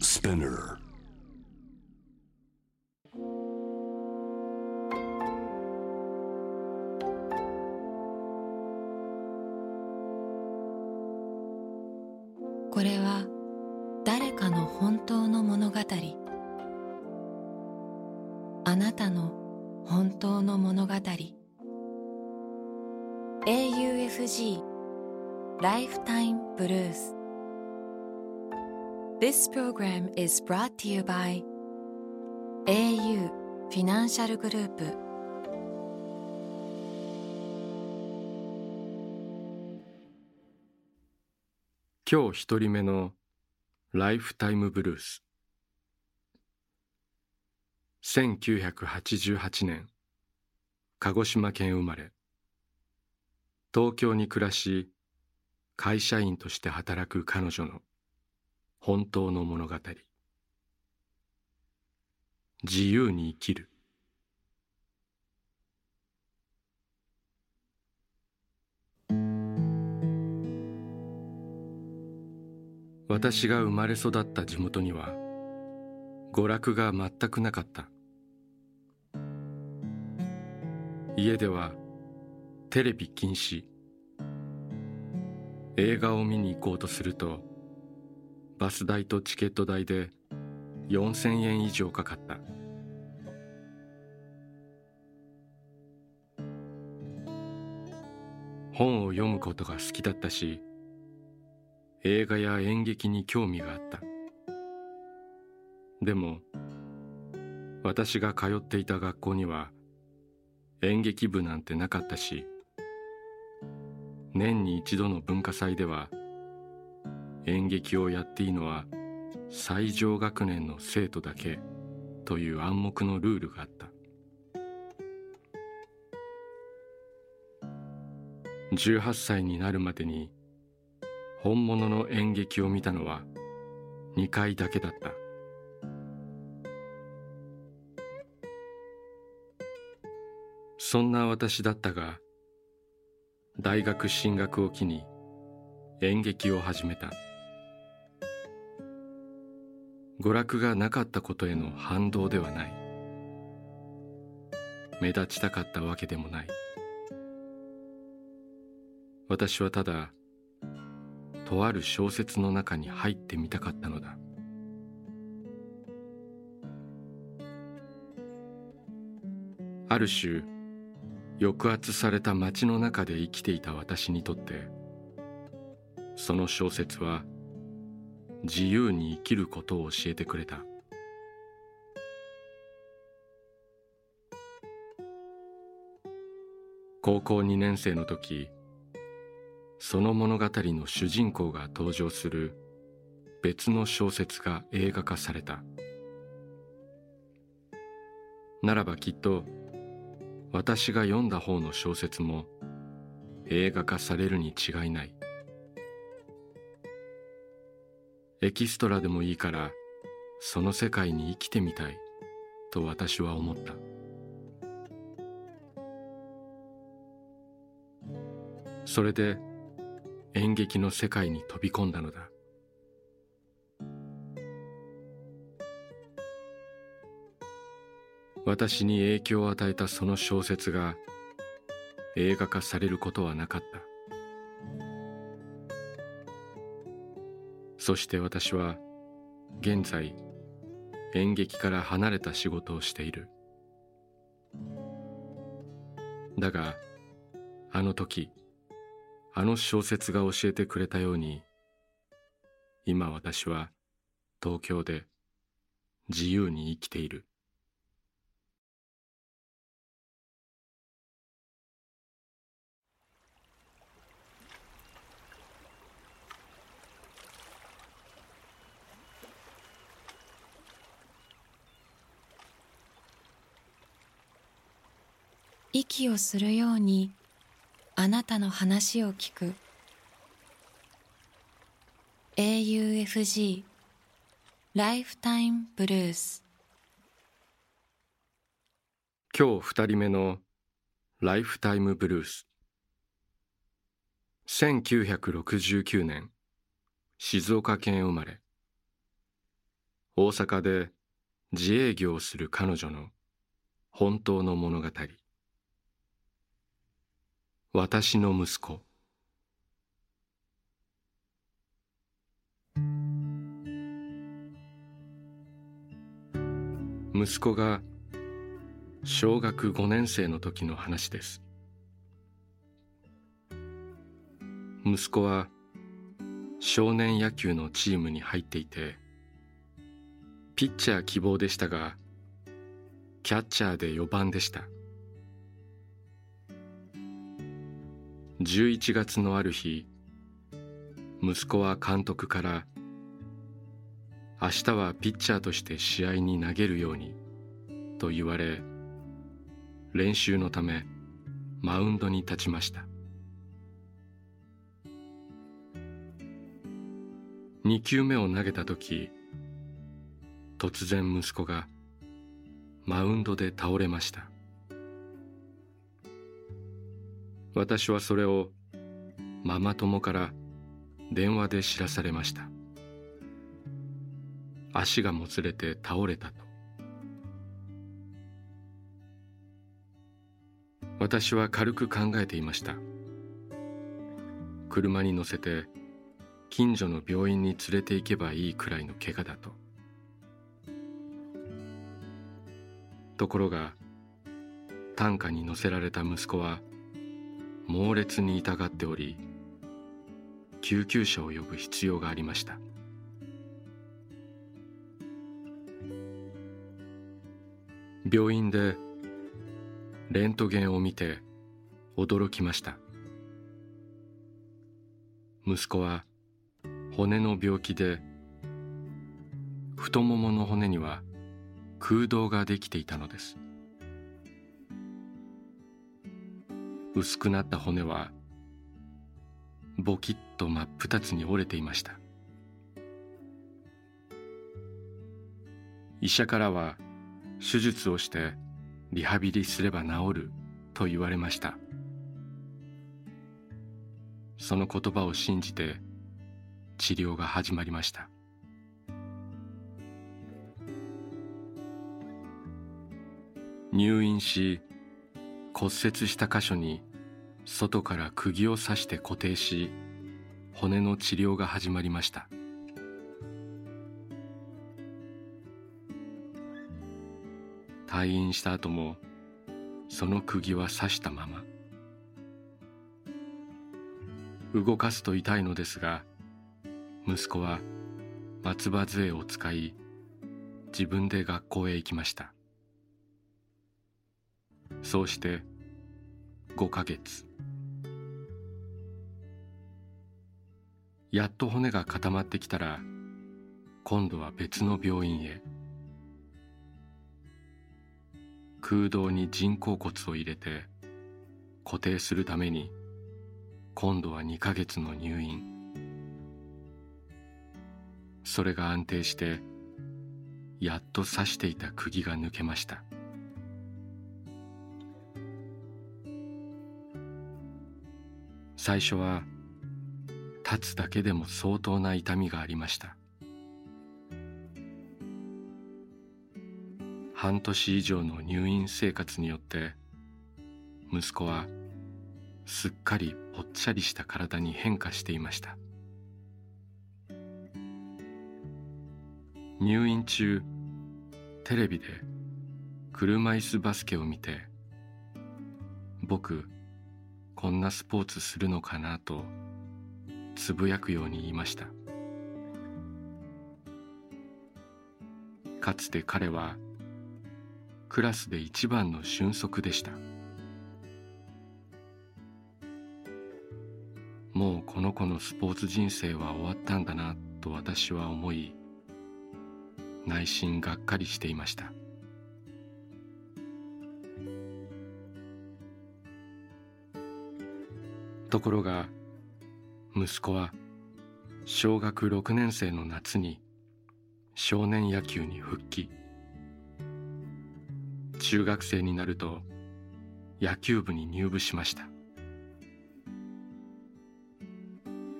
Spinner. This program is brought to you by au フィナンシャルグループ今日一人目のライフタイムブルース1988年鹿児島県生まれ東京に暮らし会社員として働く彼女の本当の物語。自由に生きる。私が生まれ育った地元には娯楽が全くなかった。家ではテレビ禁止。映画を見に行こうとするとバス代とチケット代で4000円以上かかった。本を読むことが好きだったし映画や演劇に興味があった。でも私が通っていた学校には演劇部なんてなかったし年に一度の文化祭では演劇をやっていいのは最上学年の生徒だけという暗黙のルールがあった。18歳になるまでに本物の演劇を見たのは2回だけだった。そんな私だったが大学進学を機に演劇を始めた。娯楽がなかったことへの反動ではない。目立ちたかったわけでもない。私はただとある小説の中に入ってみたかったのだ。ある種抑圧された街の中で生きていた私にとってその小説は自由に生きることを教えてくれた。高校2年生の時その物語の主人公が登場する別の小説が映画化された。ならばきっと私が読んだ方の小説も映画化されるに違いない。エキストラでもいいからその世界に生きてみたいと私は思った。それで演劇の世界に飛び込んだのだ。私に影響を与えたその小説が映画化されることはなかった。そして私は現在演劇から離れた仕事をしている。だがあの時あの小説が教えてくれたように今私は東京で自由に生きている。息をするようにあなたの話を聞く。AUFG ライフタイムブルース今日二人目のライフタイムブルース1969年静岡県生まれ。大阪で自営業をする彼女の本当の物語。私の息子。息子が小学5年生の時の話です。息子は少年野球のチームに入っていてピッチャー希望でしたがキャッチャーで4番でした。11月のある日息子は監督から明日はピッチャーとして試合に投げるようにと言われ練習のためマウンドに立ちました。2球目を投げた時突然息子がマウンドで倒れました。私はそれをママ友から電話で知らされました。足がもつれて倒れたと。私は軽く考えていました。車に乗せて近所の病院に連れて行けばいいくらいの怪我だと。ところが担架に乗せられた息子は猛烈に痛がっており救急車を呼ぶ必要がありました。病院でレントゲンを見て驚きました。息子は骨の病気で太ももの骨には空洞ができていたのです。薄くなった骨はボキッと真っ二つに折れていました。医者からは手術をしてリハビリすれば治ると言われました。その言葉を信じて治療が始まりました。入院し骨折した箇所に外から釘を刺して固定し骨の治療が始まりました。退院した後もその釘は刺したまま。動かすと痛いのですが息子は松葉杖を使い自分で学校へ行きました。そうして5ヶ月。やっと骨が固まってきたら今度は別の病院へ。空洞に人工骨を入れて固定するために今度は2ヶ月の入院。それが安定してやっと刺していた釘が抜けました。最初は立つだけでも相当な痛みがありました。半年以上の入院生活によって息子はすっかりぽっちゃりした体に変化していました。入院中テレビで車椅子バスケを見て僕こんなスポーツするのかなとつぶやくように言いました。かつて彼はクラスで一番の俊足でした。もうこの子のスポーツ人生は終わったんだなと私は思い内心がっかりしていました。ところが息子は小学6年生の夏に少年野球に復帰。中学生になると野球部に入部しました。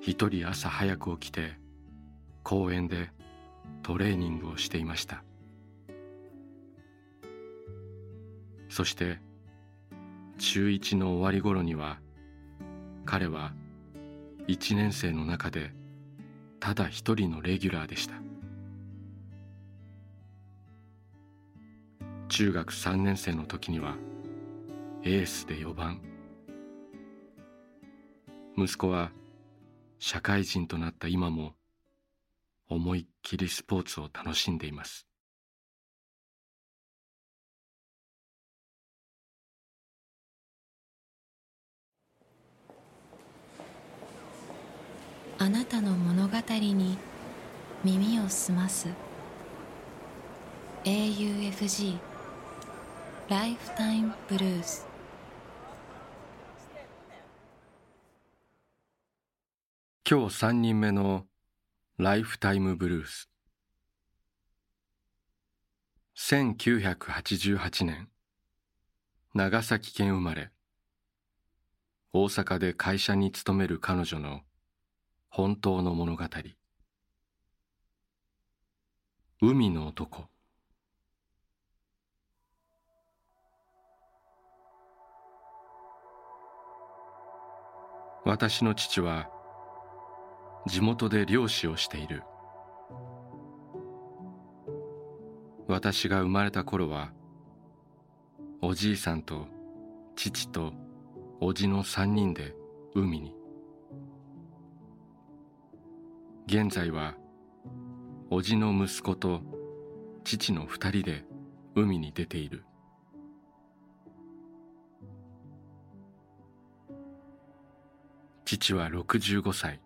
一人朝早く起きて公園でトレーニングをしていました。そして中1の終わり頃には彼は1年生の中でただ一人のレギュラーでした。中学3年生の時にはエースで4番。息子は社会人となった今も思いっきりスポーツを楽しんでいます。あなたの物語に耳を澄ます。AUFG ライフタイムブルース今日3人目のライフタイムブルース1988年。長崎県生まれ。大阪で会社に勤める彼女の本当の物語。海の男。私の父は地元で漁師をしている。私が生まれた頃はおじいさんと父とおじの三人で海に。現在はおじの息子と父の二人で海に出ている。父は65歳。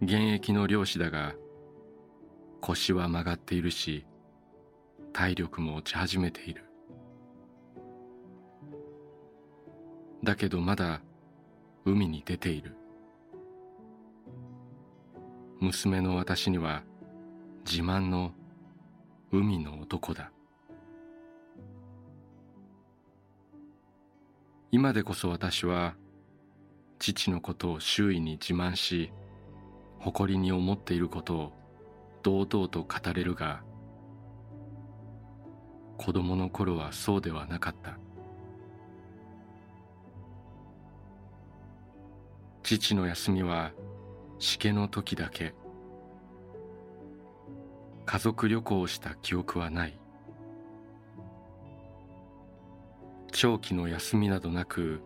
現役の漁師だが腰は曲がっているし体力も落ち始めている。だけどまだ海に出ている。娘の私には自慢の海の男だ。今でこそ私は父のことを周囲に自慢し誇りに思っていることを堂々と語れるが子供の頃はそうではなかった。父の休みはしけの時だけ。家族旅行をした記憶はない。長期の休みなどなく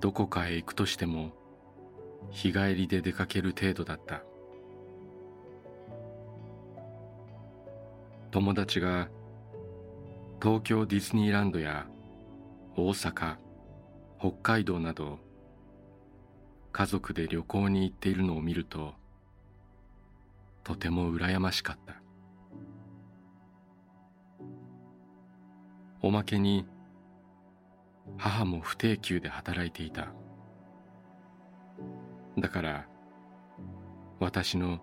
どこかへ行くとしても日帰りで出かける程度だった。友達が東京ディズニーランドや大阪北海道など家族で旅行に行っているのを見るととても羨ましかった。おまけに母も不定休で働いていた。だから私の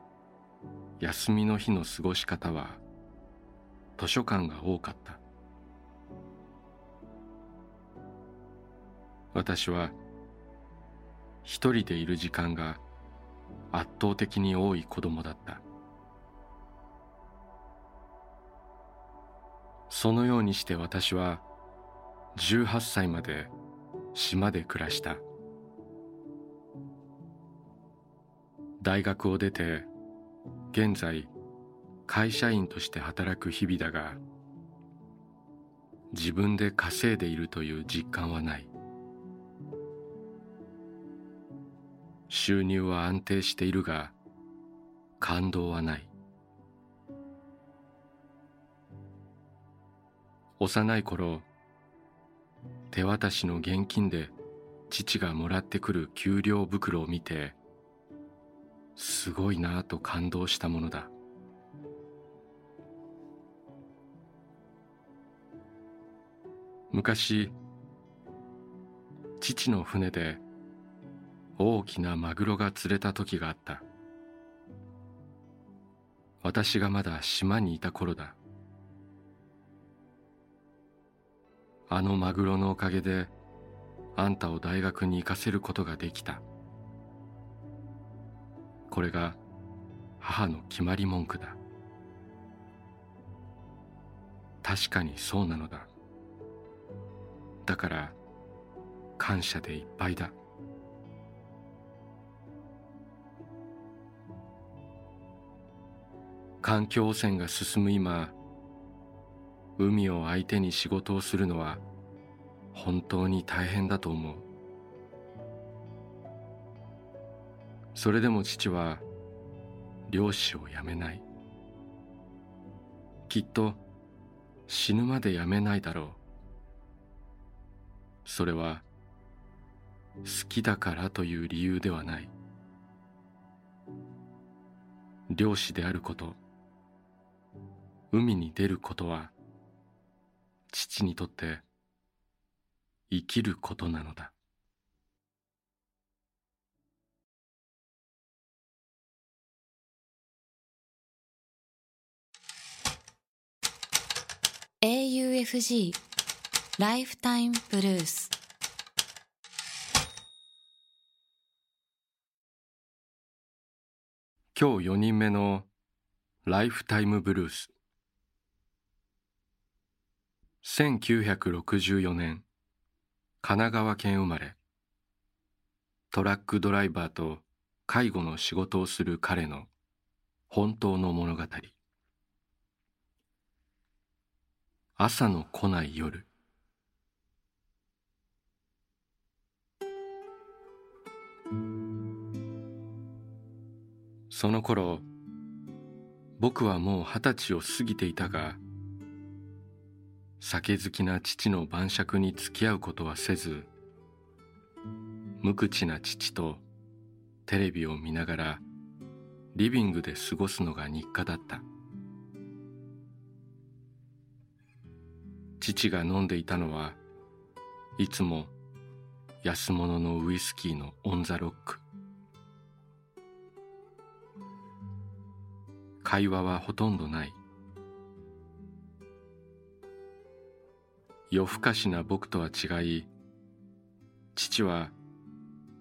休みの日の過ごし方は図書館が多かった。私は一人でいる時間が圧倒的に多い子供だった。そのようにして私は18歳まで島で暮らした。大学を出て現在会社員として働く日々だが自分で稼いでいるという実感はない。収入は安定しているが感動はない。幼い頃手渡しの現金で父がもらってくる給料袋を見てすごいなと感動したものだ。昔父の船で大きなマグロが釣れた時があった。私がまだ島にいた頃だ。あのマグロのおかげであんたを大学に行かせることができた。これが母の決まり文句だ。確かにそうなのだ。だから感謝でいっぱいだ。環境汚染が進む今海を相手に仕事をするのは本当に大変だと思う。それでも父は漁師を辞めない。きっと死ぬまで辞めないだろう。それは好きだからという理由ではない。漁師であること。海に出ることは父にとって生きることなのだ「AUFG ライフタイムブルース」今日4人目のライフタイムブルース1964年神奈川県生まれ。トラックドライバーと介護の仕事をする彼の本当の物語。朝の来ない夜。その頃僕はもう二十歳を過ぎていたが酒好きな父の晩酌に付き合うことはせず無口な父とテレビを見ながらリビングで過ごすのが日課だった。父が飲んでいたのはいつも安物のウイスキーのオン・ザ・ロック。会話はほとんどない。夜更かしな僕とは違い父は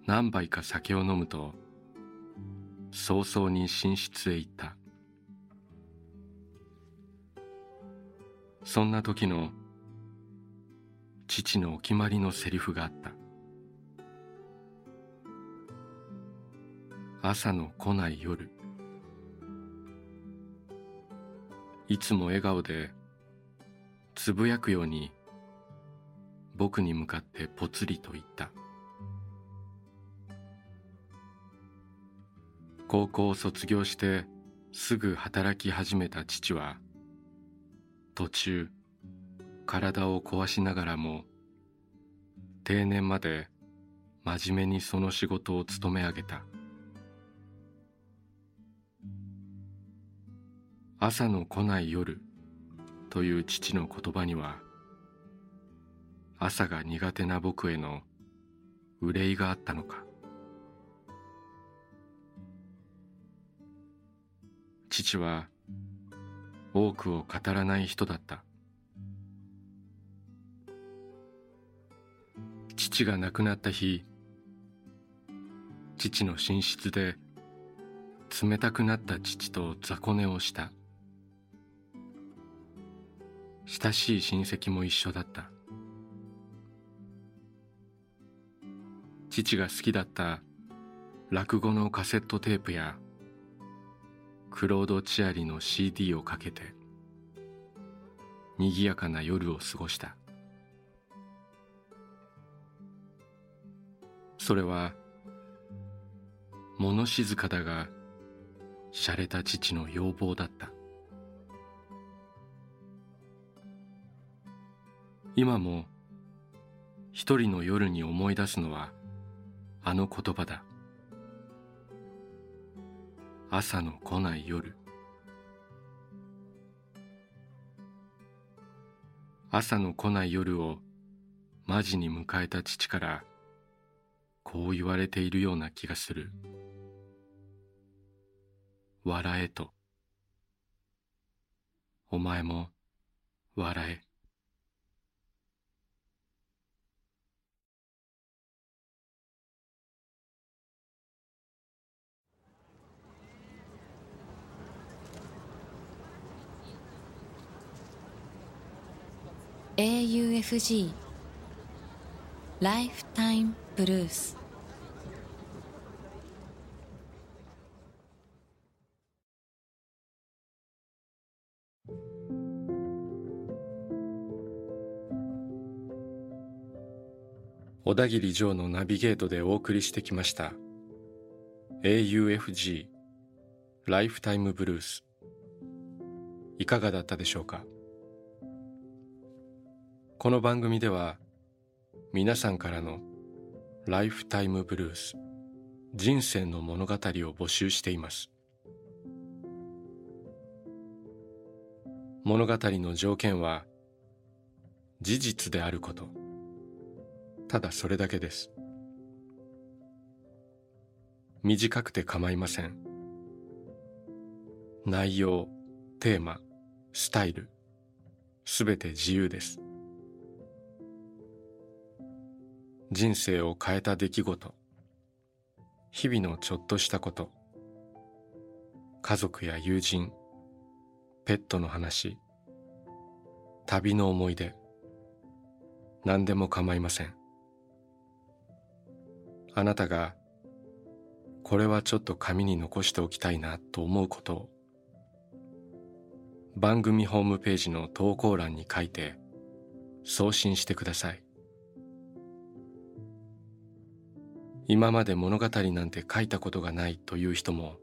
何杯か酒を飲むと早々に寝室へ行った。そんな時の父のお決まりのセリフがあった。朝の来ない夜。いつも笑顔でつぶやくように僕に向かってぽつりと言った。高校を卒業してすぐ働き始めた父は途中体を壊しながらも定年まで真面目にその仕事を務め上げた。朝の来ない夜という父の言葉には朝が苦手な僕への憂いがあったのか。父は多くを語らない人だった。父が亡くなった日父の寝室で冷たくなった父と雑魚寝をした。親しい親戚も一緒だった。父が好きだった落語のカセットテープやクロード・チアリの CD をかけて賑やかな夜を過ごした。それは物静かだが洒落た父の要望だった。今も一人の夜に思い出すのはあの言葉だ。朝の来ない夜。朝の来ない夜をマジに迎えた父からこう言われているような気がする。笑えと。お前も笑え。AUFG ライフタイムブルース小田切城のナビゲートでお送りしてきました。AUFG ライフタイムブルースいかがだったでしょうか？この番組では皆さんからのライフタイムブルース人生の物語を募集しています。物語の条件は事実であること。ただそれだけです。短くて構いません。内容テーマスタイルすべて自由です。人生を変えた出来事。日々のちょっとしたこと。家族や友人。ペットの話。旅の思い出。何でも構いません。あなたがこれはちょっと紙に残しておきたいなと思うことを番組ホームページの投稿欄に書いて送信してください。今まで物語なんて書いたことがないという人も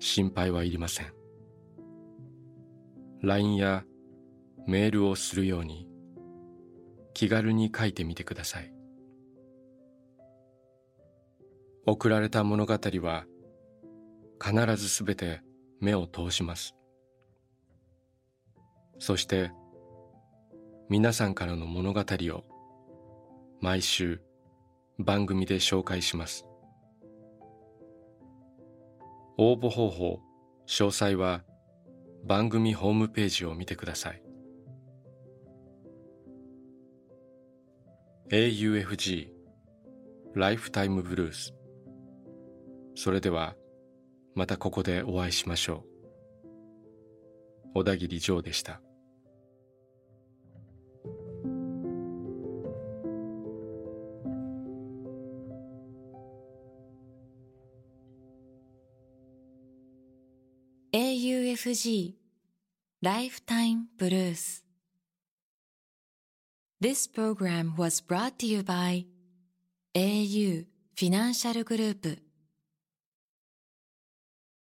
心配はいりません。LINE やメールをするように気軽に書いてみてください。送られた物語は必ずすべて目を通します。そして皆さんからの物語を毎週番組で紹介します。応募方法詳細は番組ホームページを見てください。AUFG ライフタイムブルース。それではまたここでお会いしましょう。小田切ジョーでした。FG ライフタイムブルース This program was brought to you by au Financial Group